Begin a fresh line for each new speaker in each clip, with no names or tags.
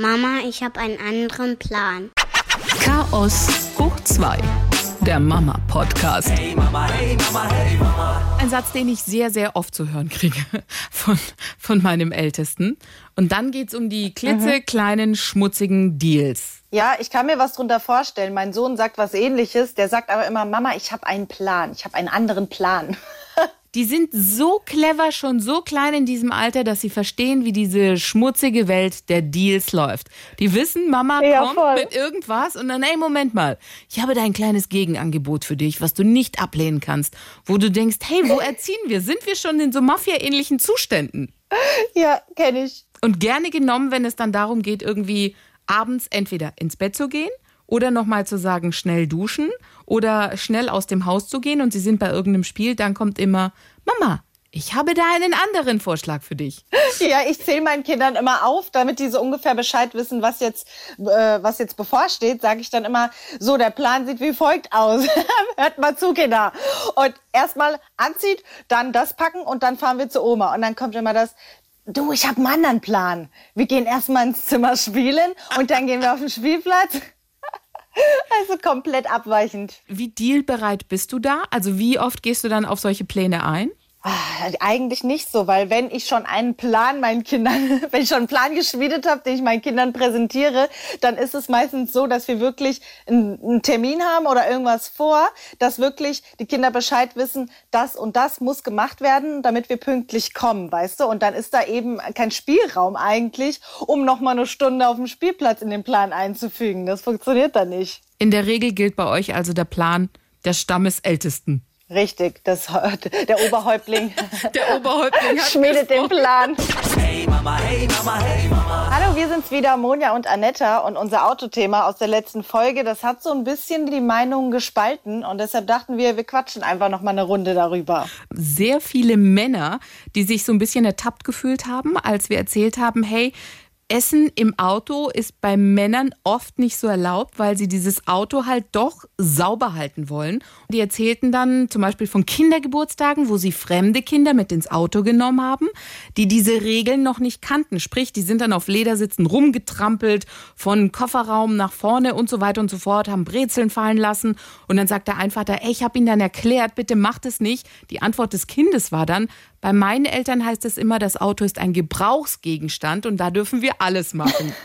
Mama, ich habe einen anderen Plan.
Chaos hoch 2. Der Mama Podcast. Hey Mama, hey Mama,
hey Mama. Ein Satz, den ich sehr, sehr oft zu hören kriege von, von meinem Ältesten. Und dann geht es um die klitzekleinen, schmutzigen Deals.
Ja, ich kann mir was drunter vorstellen. Mein Sohn sagt was ähnliches. Der sagt aber immer, Mama, ich habe einen Plan. Ich habe einen anderen Plan.
Die sind so clever, schon so klein in diesem Alter, dass sie verstehen, wie diese schmutzige Welt der Deals läuft. Die wissen, Mama ja, kommt voll. mit irgendwas und dann, ey, Moment mal, ich habe da ein kleines Gegenangebot für dich, was du nicht ablehnen kannst, wo du denkst, hey, wo erziehen wir? Sind wir schon in so Mafia-ähnlichen Zuständen?
Ja, kenne ich.
Und gerne genommen, wenn es dann darum geht, irgendwie abends entweder ins Bett zu gehen oder nochmal zu sagen, schnell duschen oder schnell aus dem Haus zu gehen und sie sind bei irgendeinem Spiel, dann kommt immer, Mama, ich habe da einen anderen Vorschlag für dich.
Ja, ich zähle meinen Kindern immer auf, damit die so ungefähr Bescheid wissen, was jetzt, äh, was jetzt bevorsteht. Sage ich dann immer, so, der Plan sieht wie folgt aus. Hört mal zu, Kinder. Und erstmal anzieht, dann das packen und dann fahren wir zu Oma. Und dann kommt immer das, du, ich habe einen anderen Plan. Wir gehen erstmal ins Zimmer spielen und dann gehen wir auf den Spielplatz. Also komplett abweichend.
Wie dealbereit bist du da? Also wie oft gehst du dann auf solche Pläne ein?
Ah, eigentlich nicht so, weil wenn ich schon einen Plan meinen Kindern, wenn ich schon einen Plan geschmiedet habe, den ich meinen Kindern präsentiere, dann ist es meistens so, dass wir wirklich einen, Termin haben oder irgendwas vor, dass wirklich die Kinder Bescheid wissen, das und das muss gemacht werden, damit wir pünktlich kommen, weißt du? Und dann ist da eben kein Spielraum eigentlich, um noch mal eine Stunde auf dem Spielplatz in den Plan einzufügen. Das funktioniert dann nicht.
In der Regel gilt bei euch also der Plan der Stammesältesten.
Richtig, das, der Oberhäuptling.
der Oberhäuptling
schmiedet den Plan. Hey Mama, hey Mama, hey Mama. Hallo, wir sind's wieder, Monja und Anetta. Und unser Autothema aus der letzten Folge, das hat so ein bisschen die Meinungen gespalten. Und deshalb dachten wir, wir quatschen einfach noch mal eine Runde darüber.
Sehr viele Männer, die sich so ein bisschen ertappt gefühlt haben, als wir erzählt haben, hey, Essen im Auto ist bei Männern oft nicht so erlaubt, weil sie dieses Auto halt doch sauber halten wollen. Die erzählten dann zum Beispiel von Kindergeburtstagen, wo sie fremde Kinder mit ins Auto genommen haben, die diese Regeln noch nicht kannten. Sprich, die sind dann auf Ledersitzen rumgetrampelt, von Kofferraum nach vorne und so weiter und so fort, haben Brezeln fallen lassen. Und dann sagt der Einfacher, ey, ich habe ihnen dann erklärt, bitte macht es nicht. Die Antwort des Kindes war dann, bei meinen Eltern heißt es immer, das Auto ist ein Gebrauchsgegenstand und da dürfen wir alles machen.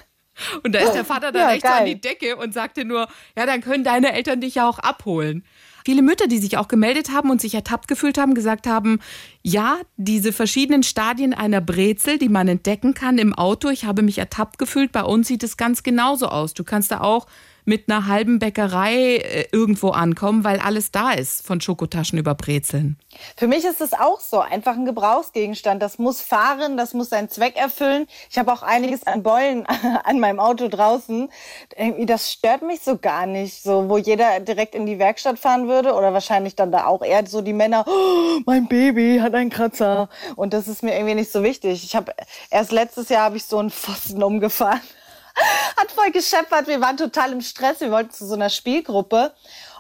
Und da ist der Vater dann ja, echt so an die Decke und sagte nur, ja, dann können deine Eltern dich ja auch abholen. Viele Mütter, die sich auch gemeldet haben und sich ertappt gefühlt haben, gesagt haben, ja, diese verschiedenen Stadien einer Brezel, die man entdecken kann im Auto, ich habe mich ertappt gefühlt, bei uns sieht es ganz genauso aus. Du kannst da auch mit einer halben Bäckerei äh, irgendwo ankommen, weil alles da ist, von Schokotaschen über Brezeln.
Für mich ist es auch so, einfach ein Gebrauchsgegenstand. Das muss fahren, das muss seinen Zweck erfüllen. Ich habe auch einiges an Beulen an meinem Auto draußen. Irgendwie, das stört mich so gar nicht, so wo jeder direkt in die Werkstatt fahren würde oder wahrscheinlich dann da auch eher so die Männer, oh, mein Baby hat einen Kratzer und das ist mir irgendwie nicht so wichtig. Ich habe erst letztes Jahr habe ich so einen Pfosten umgefahren. hat voll gescheppert. Wir waren total im Stress. Wir wollten zu so einer Spielgruppe.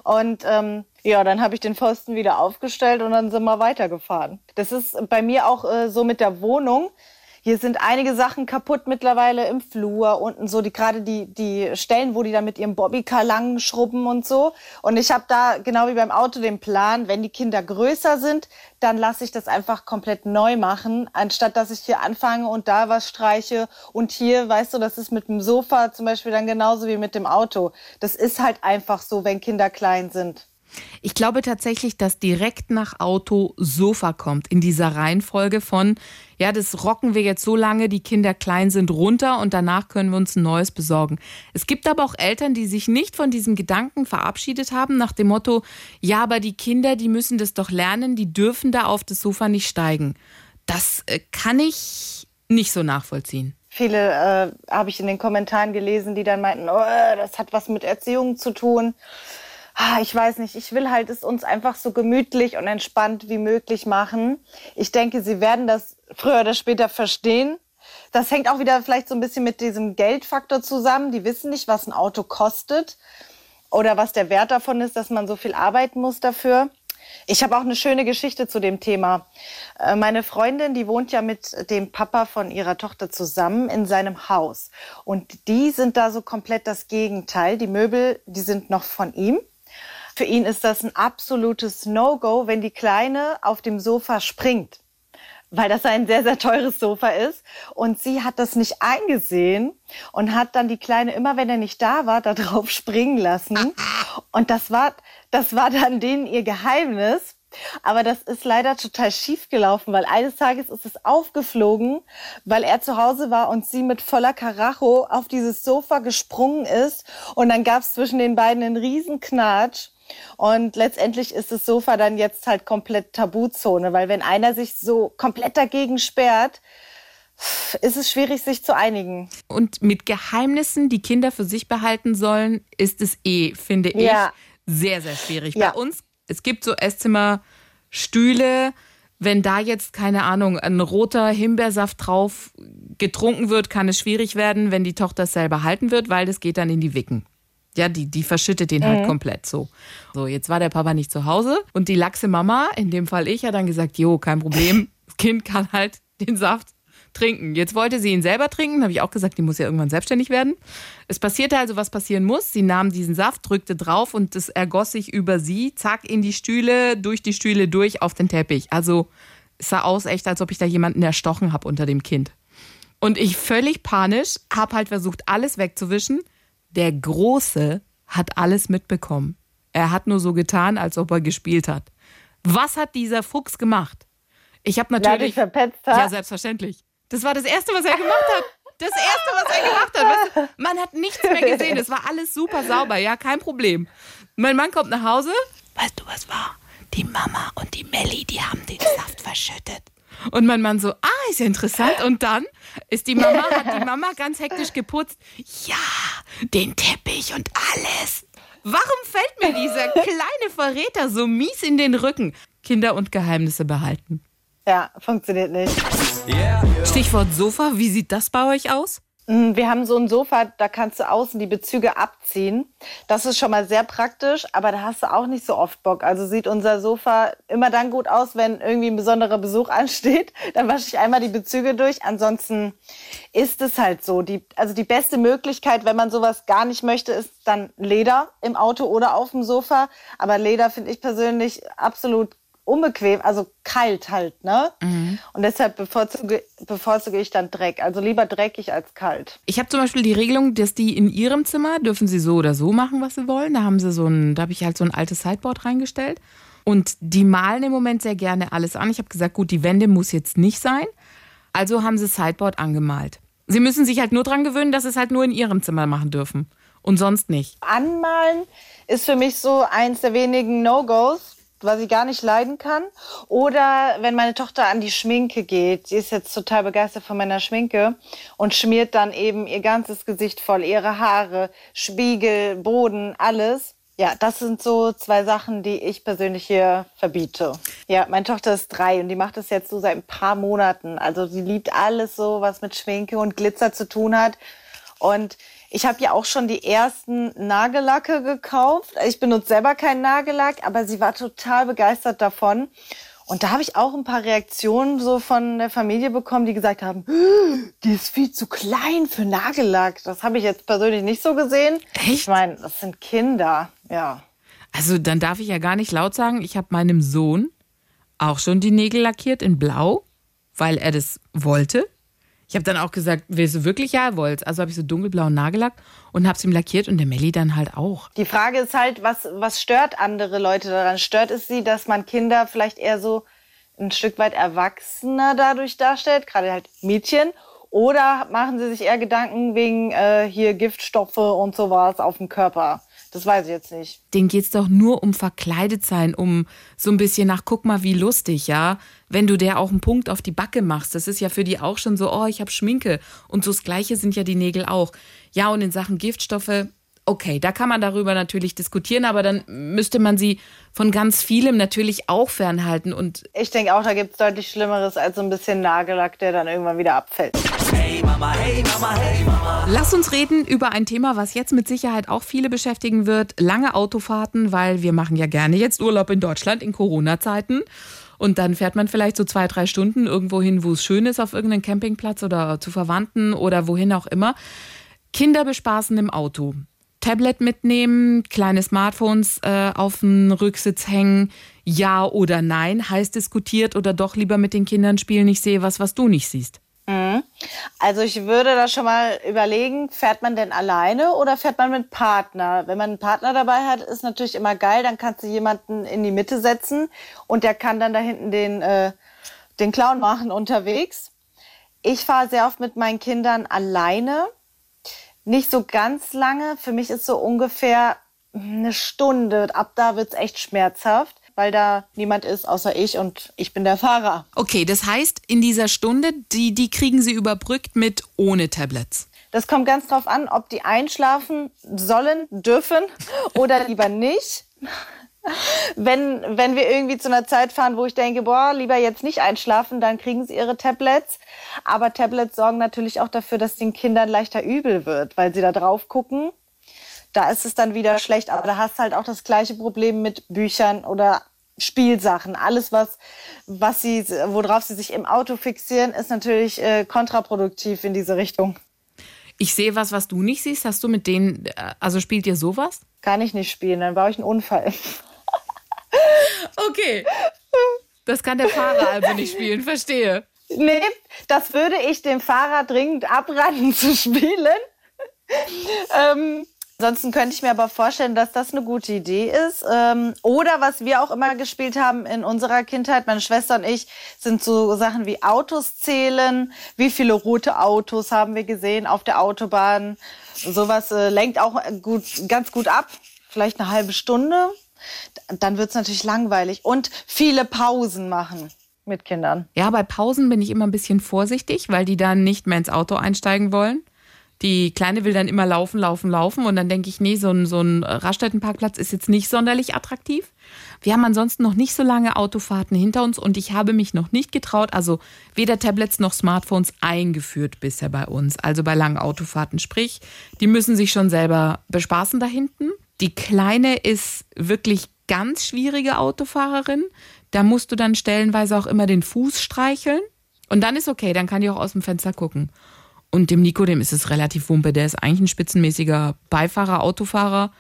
Und ähm, ja, dann habe ich den Pfosten wieder aufgestellt und dann sind wir weitergefahren. Das ist bei mir auch äh, so mit der Wohnung. Hier sind einige Sachen kaputt mittlerweile im Flur, unten so die gerade die die Stellen, wo die da mit ihrem Bobbycar lang schrubben und so. Und ich habe da genau wie beim Auto den Plan, wenn die Kinder größer sind, dann lasse ich das einfach komplett neu machen, anstatt dass ich hier anfange und da was streiche und hier, weißt du, das ist mit dem Sofa zum Beispiel dann genauso wie mit dem Auto. Das ist halt einfach so, wenn Kinder klein sind.
Ich glaube tatsächlich, dass direkt nach Auto Sofa kommt in dieser Reihenfolge von, ja, das rocken wir jetzt so lange, die Kinder klein sind, runter und danach können wir uns ein neues besorgen. Es gibt aber auch Eltern, die sich nicht von diesem Gedanken verabschiedet haben, nach dem Motto, ja, aber die Kinder, die müssen das doch lernen, die dürfen da auf das Sofa nicht steigen. Das äh, kann ich nicht so nachvollziehen.
Viele äh, habe ich in den Kommentaren gelesen, die dann meinten, oh, das hat was mit Erziehung zu tun ah, ich weiß nicht, ich will halt es uns einfach so gemütlich und entspannt wie möglich machen. Ich denke, sie werden das früher oder später verstehen. Das hängt auch wieder vielleicht so ein bisschen mit diesem Geldfaktor zusammen. Die wissen nicht, was ein Auto kostet oder was der Wert davon ist, dass man so viel arbeiten muss dafür. Ich habe auch eine schöne Geschichte zu dem Thema. Äh, meine Freundin, die wohnt ja mit dem Papa von ihrer Tochter zusammen in seinem Haus. Und die sind da so komplett das Gegenteil. Die Möbel, die sind noch von ihm. Für ihn ist das ein absolutes No-Go, wenn die Kleine auf dem Sofa springt weil das ein sehr, sehr teures Sofa ist. Und sie hat das nicht eingesehen und hat dann die Kleine, immer wenn er nicht da war, da drauf springen lassen. Und das war, das war dann denen ihr Geheimnis. Aber das ist leider total schief gelaufen, weil eines Tages ist es aufgeflogen, weil er zu Hause war und sie mit voller Karacho auf dieses Sofa gesprungen ist. Und dann gab es zwischen den beiden einen riesen Knatsch. Und letztendlich ist das Sofa dann jetzt halt komplett Tabuzone, weil wenn einer sich so komplett dagegen sperrt, ist es schwierig, sich zu einigen.
Und mit Geheimnissen, die Kinder für sich behalten sollen, ist es eh, finde ich, ja. sehr, sehr schwierig. Ja. Bei uns, es gibt so Esszimmerstühle, wenn da jetzt, keine Ahnung, ein roter Himbeersaft drauf getrunken wird, kann es schwierig werden, wenn die Tochter es selber halten wird, weil das geht dann in die Wicken. Ja, die, die verschüttet den halt mhm. komplett so. So, jetzt war der Papa nicht zu Hause und die laxe Mama, in dem Fall ich, hat dann gesagt, jo, kein Problem, das Kind kann halt den Saft trinken. Jetzt wollte sie ihn selber trinken, habe ich auch gesagt, die muss ja irgendwann selbstständig werden. Es passierte also, was passieren muss. Sie nahm diesen Saft, drückte drauf und es ergoss sich über sie, zack, in die Stühle, durch die Stühle durch auf den Teppich. Also es sah aus echt, als ob ich da jemanden erstochen habe unter dem Kind. Und ich völlig panisch, habe halt versucht, alles wegzuwischen der Große hat alles mitbekommen. Er hat nur so getan, als ob er gespielt hat. Was hat dieser Fuchs gemacht? Ich habe natürlich.
verpetzt
Ja, selbstverständlich. Das war das Erste, was er gemacht hat. Das Erste, was er gemacht hat. Du, man hat nichts mehr gesehen. Es war alles super sauber. Ja, kein Problem. Mein Mann kommt nach Hause. Weißt du, was war? Die Mama und die Melli, die haben den Saft verschüttet. Und mein Mann so, ah, ist ja interessant. Und dann ist die Mama, hat die Mama ganz hektisch geputzt. Ja, den Teppich und alles. Warum fällt mir dieser kleine Verräter so mies in den Rücken? Kinder und Geheimnisse behalten.
Ja, funktioniert nicht.
Stichwort Sofa, wie sieht das bei euch aus?
Mm, wir haben so ein Sofa, da kannst du außen die Bezüge abziehen. Das ist schon mal sehr praktisch, aber da hast du auch nicht so oft Bock. Also sieht unser Sofa immer dann gut aus, wenn irgendwie ein besonderer Besuch ansteht. Dann wasche ich einmal die Bezüge durch. Ansonsten ist es halt so. Die, also die beste Möglichkeit, wenn man sowas gar nicht möchte, ist dann Leder im Auto oder auf dem Sofa. Aber Leder finde ich persönlich absolut unbequem, also kalt halt, ne? Mhm. Und deshalb bevorzuge, bevorzuge ich dann Dreck. Also lieber dreckig als kalt.
Ich habe zum Beispiel die Regelung, dass die in ihrem Zimmer dürfen sie so oder so machen, was sie wollen. Da haben sie so ein, da habe ich halt so ein altes Sideboard reingestellt. Und die malen im Moment sehr gerne alles an. Ich habe gesagt, gut, die Wände muss jetzt nicht sein. Also haben sie Sideboard angemalt. Sie müssen sich halt nur dran gewöhnen, dass sie es halt nur in ihrem Zimmer machen dürfen. Und sonst nicht.
Anmalen ist für mich so eins der wenigen No-Gos was ich gar nicht leiden kann. Oder wenn meine Tochter an die Schminke geht, sie ist jetzt total begeistert von meiner Schminke und schmiert dann eben ihr ganzes Gesicht voll, ihre Haare, Spiegel, Boden, alles. Ja, das sind so zwei Sachen, die ich persönlich hier verbiete. Ja, meine Tochter ist drei und die macht das jetzt so seit ein paar Monaten. Also sie liebt alles so, was mit Schminke und Glitzer zu tun hat. Und ich habe ja auch schon die ersten Nagellacke gekauft. Ich benutze selber keinen Nagellack, aber sie war total begeistert davon. Und da habe ich auch ein paar Reaktionen so von der Familie bekommen, die gesagt haben, die ist viel zu klein für Nagellack. Das habe ich jetzt persönlich nicht so gesehen.
Echt?
Ich meine, das sind Kinder, ja.
Also dann darf ich ja gar nicht laut sagen, ich habe meinem Sohn auch schon die Nägel lackiert in Blau, weil er das wollte. Ich habe dann auch gesagt, willst du wirklich ja wollt? Also habe ich so dunkelblauen Nagellack und habe es ihm lackiert und der Melli dann halt auch.
Die Frage ist halt, was, was stört andere Leute daran? Stört es sie, dass man Kinder vielleicht eher so ein Stück weit erwachsener dadurch darstellt, gerade halt Mädchen? Oder machen sie sich eher Gedanken wegen äh, hier Giftstoffe und sowas auf dem Körper? Das weiß ich jetzt nicht.
Den geht's doch nur um verkleidet sein, um so ein bisschen nach, guck mal, wie lustig, ja. Wenn du der auch einen Punkt auf die Backe machst, das ist ja für die auch schon so, oh, ich habe Schminke. Und so das Gleiche sind ja die Nägel auch. Ja, und in Sachen Giftstoffe, okay, da kann man darüber natürlich diskutieren, aber dann müsste man sie von ganz vielem natürlich auch fernhalten. Und
ich denke auch, da gibt es deutlich Schlimmeres als so ein bisschen Nagellack, der dann irgendwann wieder abfällt.
Hey Mama, hey Mama, hey Mama.
Lass uns reden über ein Thema, was jetzt mit Sicherheit auch viele beschäftigen wird. Lange Autofahrten, weil wir machen ja gerne jetzt Urlaub in Deutschland in Corona-Zeiten. Und dann fährt man vielleicht so zwei, drei Stunden irgendwo hin, wo es schön ist, auf irgendeinen Campingplatz oder zu Verwandten oder wohin auch immer. Kinder bespaßen im Auto. Tablet mitnehmen, kleine Smartphones äh, auf den Rücksitz hängen, ja oder nein, heiß diskutiert oder doch lieber mit den Kindern spielen, ich sehe was, was du nicht siehst.
Mhm. Also ich würde da schon mal überlegen, fährt man denn alleine oder fährt man mit Partner? Wenn man einen Partner dabei hat, ist natürlich immer geil, dann kannst du jemanden in die Mitte setzen und der kann dann da hinten den, äh, den Clown machen unterwegs. Ich fahre sehr oft mit meinen Kindern alleine nicht so ganz lange. Für mich ist so ungefähr eine Stunde. Ab da wird's echt schmerzhaft, weil da niemand ist außer ich und ich bin der Fahrer.
Okay, das heißt, in dieser Stunde, die, die kriegen Sie überbrückt mit ohne Tablets.
Das kommt ganz drauf an, ob die einschlafen sollen, dürfen oder lieber nicht wenn, wenn wir irgendwie zu einer Zeit fahren, wo ich denke, boah, lieber jetzt nicht einschlafen, dann kriegen sie ihre Tablets. Aber Tablets sorgen natürlich auch dafür, dass den Kindern leichter übel wird, weil sie da drauf gucken. Da ist es dann wieder schlecht. Aber da hast du halt auch das gleiche Problem mit Büchern oder Spielsachen. Alles, was, was sie, worauf sie sich im Auto fixieren, ist natürlich äh, kontraproduktiv in diese Richtung.
Ich sehe was, was du nicht siehst. Hast du mit denen, äh, also spielt ihr sowas?
Kann ich nicht spielen, dann baue ich einen Unfall.
Okay. Das kann der Fahrer also nicht spielen, verstehe.
Nee, das würde ich dem Fahrer dringend abraten zu spielen. ähm, ansonsten könnte ich mir aber vorstellen, dass das eine gute Idee ist. Ähm, oder was wir auch immer gespielt haben in unserer Kindheit, meine Schwester und ich, sind so Sachen wie Autos zählen. Wie viele rote Autos haben wir gesehen auf der Autobahn? Sowas äh, lenkt auch gut, ganz gut ab. Vielleicht eine halbe Stunde dann wird es natürlich langweilig. Und viele Pausen machen mit Kindern.
Ja, bei Pausen bin ich immer ein bisschen vorsichtig, weil die dann nicht mehr ins Auto einsteigen wollen. Die Kleine will dann immer laufen, laufen, laufen. Und dann denke ich, nee, so ein, so ein Raststättenparkplatz ist jetzt nicht sonderlich attraktiv. Wir haben ansonsten noch nicht so lange Autofahrten hinter uns und ich habe mich noch nicht getraut, also weder Tablets noch Smartphones eingeführt bisher bei uns, also bei langen Autofahrten. Sprich, die müssen sich schon selber bespaßen da hinten. Die Kleine ist wirklich ganz schwierige Autofahrerin. Da musst du dann stellenweise auch immer den Fuß streicheln. Und dann ist okay, dann kann die auch aus dem Fenster gucken. Und dem Nico, dem ist es relativ wumpe. Der ist eigentlich ein spitzenmäßiger Beifahrer, Autofahrer.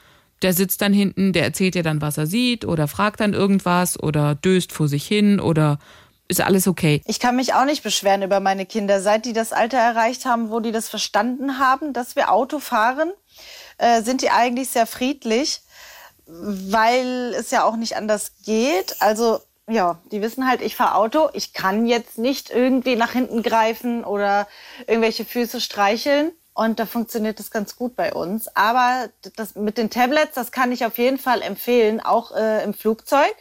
Der sitzt dann hinten, der erzählt dir dann, was er sieht oder fragt dann irgendwas oder döst vor sich hin oder ist alles okay.
Ich kann mich auch nicht beschweren über meine Kinder. Seit die das Alter erreicht haben, wo die das verstanden haben, dass wir Auto fahren, äh, sind die eigentlich sehr friedlich weil es ja auch nicht anders geht. Also ja, die wissen halt, ich fahre Auto, ich kann jetzt nicht irgendwie nach hinten greifen oder irgendwelche Füße streicheln. Und da funktioniert das ganz gut bei uns. Aber das mit den Tablets, das kann ich auf jeden Fall empfehlen, auch äh, im Flugzeug.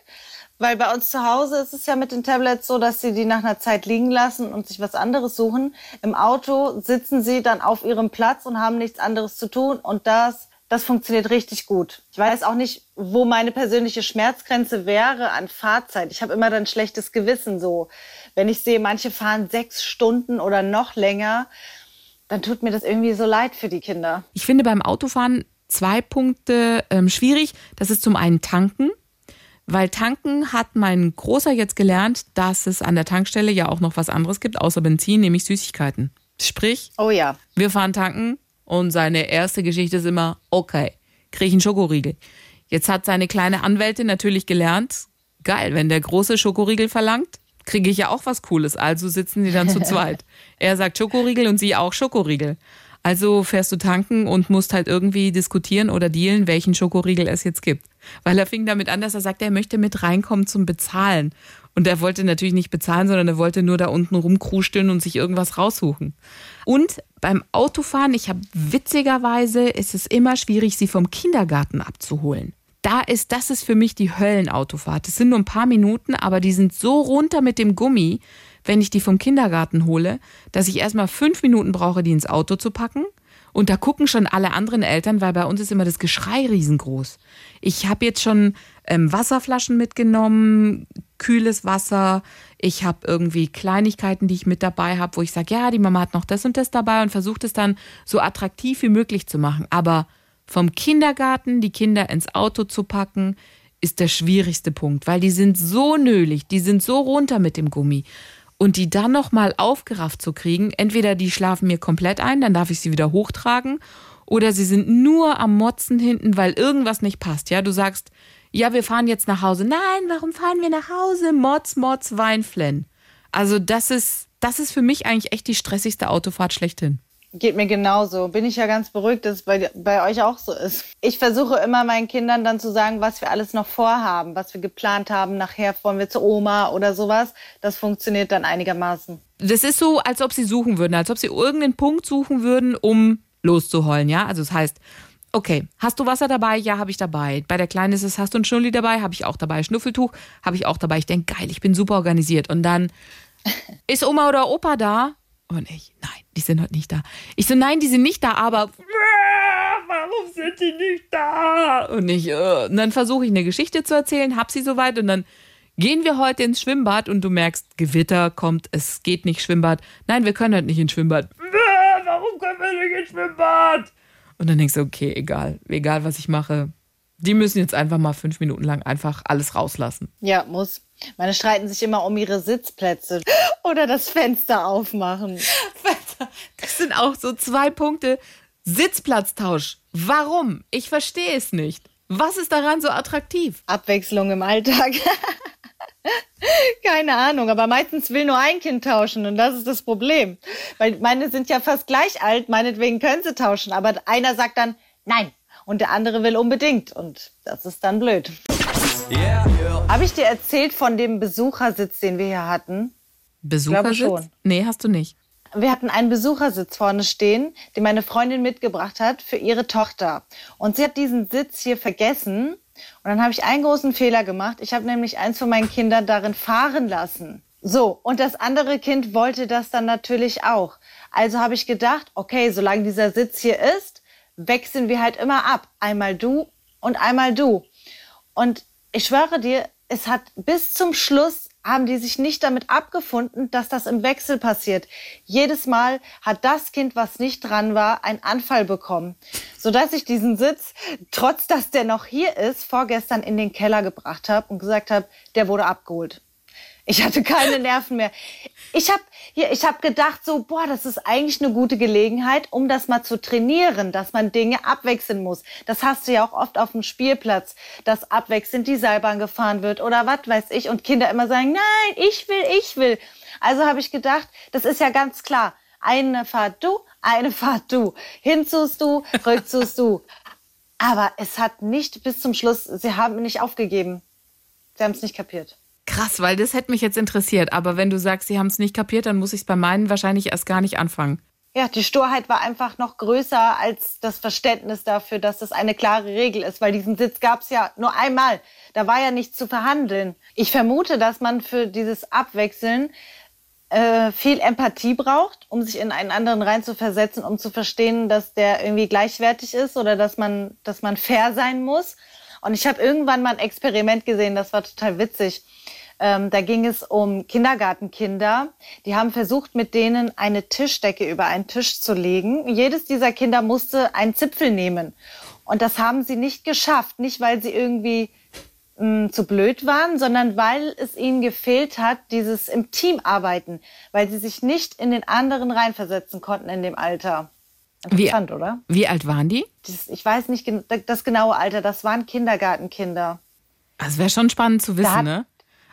Weil bei uns zu Hause ist es ja mit den Tablets so, dass sie die nach einer Zeit liegen lassen und sich was anderes suchen. Im Auto sitzen sie dann auf ihrem Platz und haben nichts anderes zu tun. Und das das funktioniert richtig gut. Ich weiß auch nicht, wo meine persönliche Schmerzgrenze wäre an Fahrzeit. Ich habe immer dann schlechtes Gewissen so. Wenn ich sehe, manche fahren sechs Stunden oder noch länger, dann tut mir das irgendwie so leid für die Kinder.
Ich finde beim Autofahren zwei Punkte ähm, schwierig. Das ist zum einen Tanken. Weil tanken hat mein Großer jetzt gelernt, dass es an der Tankstelle ja auch noch was anderes gibt, außer Benzin, nämlich Süßigkeiten. Sprich,
oh ja.
wir fahren tanken, und seine erste Geschichte ist immer, okay, kriege ich einen Schokoriegel. Jetzt hat seine kleine Anwältin natürlich gelernt, geil, wenn der große Schokoriegel verlangt, kriege ich ja auch was Cooles. Also sitzen sie dann zu zweit. Er sagt Schokoriegel und sie auch Schokoriegel. Also fährst du tanken und musst halt irgendwie diskutieren oder dealen, welchen Schokoriegel es jetzt gibt. Weil er fing damit an, dass er sagte, er möchte mit reinkommen zum Bezahlen. Und er wollte natürlich nicht bezahlen, sondern er wollte nur da unten rumkrusteln und sich irgendwas raussuchen. Und beim Autofahren, ich habe witzigerweise, ist es immer schwierig, sie vom Kindergarten abzuholen. Da ist, das ist für mich die Höllenautofahrt. Das sind nur ein paar Minuten, aber die sind so runter mit dem Gummi, wenn ich die vom Kindergarten hole, dass ich erstmal fünf Minuten brauche, die ins Auto zu packen Und da gucken schon alle anderen Eltern, weil bei uns ist immer das Geschrei riesengroß. Ich habe jetzt schon ähm, Wasserflaschen mitgenommen, kühles Wasser. Ich habe irgendwie Kleinigkeiten, die ich mit dabei habe, wo ich sage, ja, die Mama hat noch das und das dabei und versucht es dann so attraktiv wie möglich zu machen. Aber vom Kindergarten die Kinder ins Auto zu packen, ist der schwierigste Punkt, weil die sind so nölig, die sind so runter mit dem Gummi. Und die dann nochmal aufgerafft zu kriegen, entweder die schlafen mir komplett ein, dann darf ich sie wieder hochtragen, oder sie sind nur am Motzen hinten, weil irgendwas nicht passt. Ja, du sagst, ja, wir fahren jetzt nach Hause. Nein, warum fahren wir nach Hause? Mods, Mods, Weinflenn. Also das ist, das ist für mich eigentlich echt die stressigste Autofahrt schlechthin.
Geht mir genauso. Bin ich ja ganz beruhigt, dass es bei, bei euch auch so ist. Ich versuche immer meinen Kindern dann zu sagen, was wir alles noch vorhaben, was wir geplant haben. Nachher wollen wir zur Oma oder sowas. Das funktioniert dann einigermaßen.
Das ist so, als ob sie suchen würden, als ob sie irgendeinen Punkt suchen würden, um loszuholen, ja? Also das heißt, okay, hast du Wasser dabei? Ja, habe ich dabei. Bei der Kleinen ist es, hast du ein Schnulli dabei? Habe ich auch dabei. Schnuffeltuch habe ich auch dabei. Ich denke, geil, ich bin super organisiert. Und dann ist Oma oder Opa da? Und ich, nein, die sind heute nicht da. Ich so, nein, die sind nicht da, aber warum sind die nicht da? Und ich, uh, und dann versuche ich eine Geschichte zu erzählen, hab sie soweit und dann gehen wir heute ins Schwimmbad und du merkst, Gewitter kommt, es geht nicht Schwimmbad. Nein, wir können heute nicht ins Schwimmbad. Warum können wir nicht ins Schwimmbad? Und dann denkst du, okay, egal, egal was ich mache, die müssen jetzt einfach mal fünf Minuten lang einfach alles rauslassen.
Ja, muss. Meine streiten sich immer um ihre Sitzplätze oder das Fenster aufmachen.
Das sind auch so zwei Punkte. Sitzplatztausch. Warum? Ich verstehe es nicht. Was ist daran so attraktiv?
Abwechslung im Alltag. Keine Ahnung, aber meistens will nur ein Kind tauschen und das ist das Problem. Weil meine sind ja fast gleich alt, meinetwegen können sie tauschen, aber einer sagt dann nein und der andere will unbedingt und das ist dann blöd. Yeah, yeah. Habe ich dir erzählt von dem Besuchersitz, den wir hier hatten?
Besuchersitz? schon. Nee, hast du nicht.
Wir hatten einen Besuchersitz vorne stehen, den meine Freundin mitgebracht hat für ihre Tochter. Und sie hat diesen Sitz hier vergessen und dann habe ich einen großen Fehler gemacht. Ich habe nämlich eins von meinen Kindern darin fahren lassen. So, und das andere Kind wollte das dann natürlich auch. Also habe ich gedacht, okay, solange dieser Sitz hier ist, wechseln wir halt immer ab. Einmal du und einmal du. Und ich schwöre dir, es hat bis zum Schluss haben die sich nicht damit abgefunden, dass das im Wechsel passiert. Jedes Mal hat das Kind, was nicht dran war, einen Anfall bekommen, sodass ich diesen Sitz, trotz dass der noch hier ist, vorgestern in den Keller gebracht habe und gesagt habe, der wurde abgeholt. Ich hatte keine Nerven mehr. Ich habe ich habe gedacht so, boah, das ist eigentlich eine gute Gelegenheit, um das mal zu trainieren, dass man Dinge abwechseln muss. Das hast du ja auch oft auf dem Spielplatz, dass abwechselnd die Seilbahn gefahren wird oder was weiß ich und Kinder immer sagen, nein, ich will, ich will. Also habe ich gedacht, das ist ja ganz klar. Eine Fahrt du, eine Fahrt du. Hinzust du, rückzust du. Aber es hat nicht bis zum Schluss, sie haben nicht aufgegeben. Sie haben es nicht kapiert.
Krass, weil das hätte mich jetzt interessiert. Aber wenn du sagst, sie haben es nicht kapiert, dann muss ich es bei meinen wahrscheinlich erst gar nicht anfangen.
Ja, die Sturheit war einfach noch größer als das Verständnis dafür, dass das eine klare Regel ist, weil diesen Sitz gab es ja nur einmal. Da war ja nichts zu verhandeln. Ich vermute, dass man für dieses Abwechseln äh, viel Empathie braucht, um sich in einen anderen reinzuversetzen, um zu verstehen, dass der irgendwie gleichwertig ist oder dass man, dass man fair sein muss. Und ich habe irgendwann mal ein Experiment gesehen, das war total witzig. Ähm, da ging es um Kindergartenkinder. Die haben versucht, mit denen eine Tischdecke über einen Tisch zu legen. Jedes dieser Kinder musste einen Zipfel nehmen. Und das haben sie nicht geschafft. Nicht, weil sie irgendwie mh, hm, zu blöd waren, sondern weil es ihnen gefehlt hat, dieses im Team arbeiten, weil sie sich nicht in den anderen reinversetzen konnten in dem Alter.
Interessant, wie, oder? Wie alt waren die?
Das, ich weiß nicht das genaue Alter. Das waren Kindergartenkinder.
Das wäre schon spannend zu wissen, hat, ne?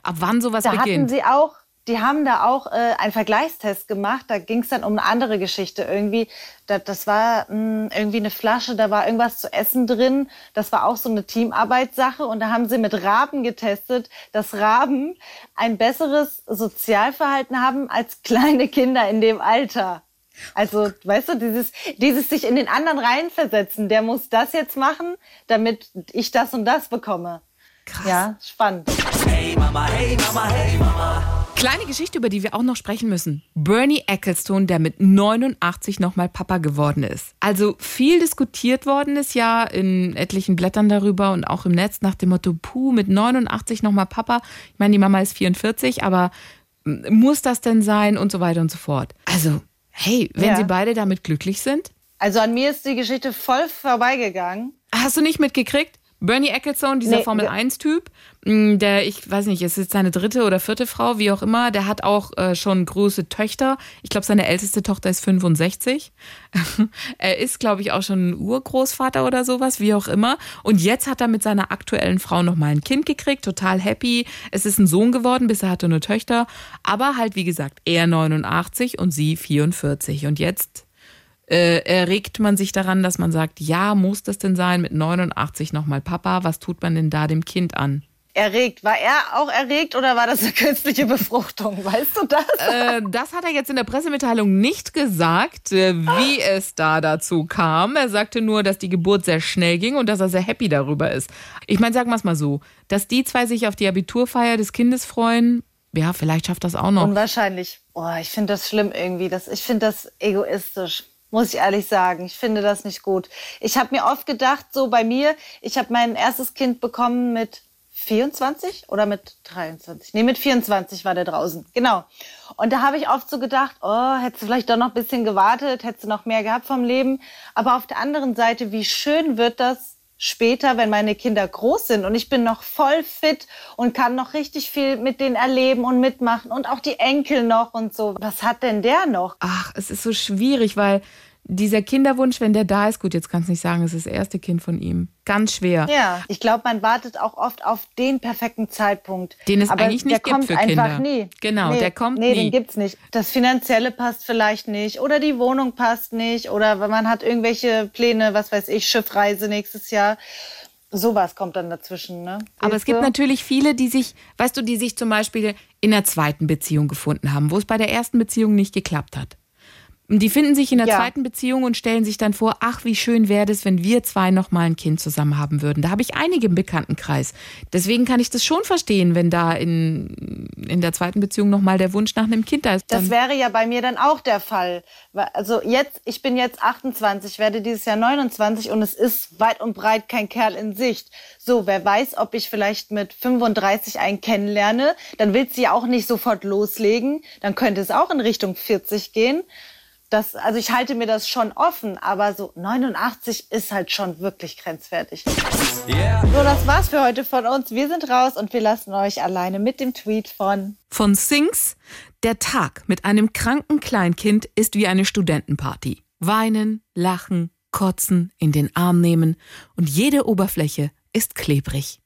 Ab wann sowas
da
beginnt?
Hatten sie auch, die haben da auch äh, einen Vergleichstest gemacht. Da ging es dann um eine andere Geschichte irgendwie. Das, das war mh, hm, irgendwie eine Flasche, da war irgendwas zu essen drin. Das war auch so eine Teamarbeitssache. Und da haben sie mit Raben getestet, dass Raben ein besseres Sozialverhalten haben als kleine Kinder in dem Alter. Also, weißt du, dieses, dieses sich in den anderen reinversetzen, der muss das jetzt machen, damit ich das und das bekomme. Krass. Ja, spannend. Hey Mama, hey Mama, hey Mama.
Kleine Geschichte, über die wir auch noch sprechen müssen. Bernie Ecclestone, der mit 89 nochmal Papa geworden ist. Also viel diskutiert worden ist ja in etlichen Blättern darüber und auch im Netz nach dem Motto, puh, mit 89 nochmal Papa. Ich meine, die Mama ist 44, aber muss das denn sein und so weiter und so fort. Also, hey, wenn ja. sie beide damit glücklich sind.
Also an mir ist die Geschichte voll vorbeigegangen.
Hast du nicht mitgekriegt? Bernie Ecclestone, dieser nee, Formel 1-Typ, mm, der, ich weiß nicht, ist jetzt seine dritte oder vierte Frau, wie auch immer, der hat auch äh, schon große Töchter. Ich glaube, seine älteste Tochter ist 65. er ist, glaube ich, auch schon ein Urgroßvater oder sowas, wie auch immer. Und jetzt hat er mit seiner aktuellen Frau nochmal ein Kind gekriegt, total happy. Es ist ein Sohn geworden, bisher hatte nur Töchter. Aber halt, wie gesagt, er 89 und sie 44. Und jetzt äh, erregt man sich daran, dass man sagt, ja, muss das denn sein mit 89 nochmal Papa? Was tut man denn da dem Kind an?
Erregt. War er auch erregt oder war das eine künstliche Befruchtung? Weißt du das?
Äh, das hat er jetzt in der Pressemitteilung nicht gesagt, äh, wie es da dazu kam. Er sagte nur, dass die Geburt sehr schnell ging und dass er sehr happy darüber ist. Ich meine, sagen wir es mal so, dass die zwei sich auf die Abiturfeier des Kindes freuen, ja, vielleicht schafft das auch noch.
Unwahrscheinlich. Oh, ich finde das schlimm irgendwie. Das, ich finde das egoistisch muss ich ehrlich sagen. Ich finde das nicht gut. Ich habe mir oft gedacht, so bei mir, ich habe mein erstes Kind bekommen mit 24 oder mit 23? Nee, mit 24 war der draußen. Genau. Und da habe ich oft so gedacht, oh, hättest du vielleicht doch noch ein bisschen gewartet, hättest du noch mehr gehabt vom Leben. Aber auf der anderen Seite, wie schön wird das später, wenn meine Kinder groß sind und ich bin noch voll fit und kann noch richtig viel mit denen erleben und mitmachen und auch die Enkel noch und so. Was hat denn der noch?
Ach, es ist so schwierig, weil dieser Kinderwunsch, wenn der da ist, gut, jetzt kannst du nicht sagen, es ist das erste Kind von ihm. Ganz schwer.
Ja, ich glaube, man wartet auch oft auf den perfekten Zeitpunkt.
Den es Aber eigentlich nicht gibt für Kinder. einfach nie. Genau,
nee,
der kommt
nee,
nie.
Nee, den gibt's nicht. Das Finanzielle passt vielleicht nicht oder die Wohnung passt nicht oder man hat irgendwelche Pläne, was weiß ich, Schiffreise nächstes Jahr. Sowas kommt dann dazwischen, ne?
Aber es gibt natürlich viele, die sich, weißt du, die sich zum Beispiel in der zweiten Beziehung gefunden haben, wo es bei der ersten Beziehung nicht geklappt hat. Die finden sich in der ja. zweiten Beziehung und stellen sich dann vor, ach, wie schön wäre es, wenn wir zwei noch mal ein Kind zusammen haben würden. Da habe ich einige im Bekanntenkreis. Deswegen kann ich das schon verstehen, wenn da in, in der zweiten Beziehung noch mal der Wunsch nach einem Kind da ist.
Das wäre ja bei mir dann auch der Fall. Also jetzt, ich bin jetzt 28, werde dieses Jahr 29 und es ist weit und breit kein Kerl in Sicht. So, wer weiß, ob ich vielleicht mit 35 einen kennenlerne, dann will sie ja auch nicht sofort loslegen. Dann könnte es auch in Richtung 40 gehen das, also ich halte mir das schon offen, aber so 89 ist halt schon wirklich grenzwertig. Yeah. So, das war's für heute von uns. Wir sind raus und wir lassen euch alleine mit dem Tweet von
von Sings. Der Tag mit einem kranken Kleinkind ist wie eine Studentenparty. Weinen, lachen, kotzen, in den Arm nehmen und jede Oberfläche ist klebrig.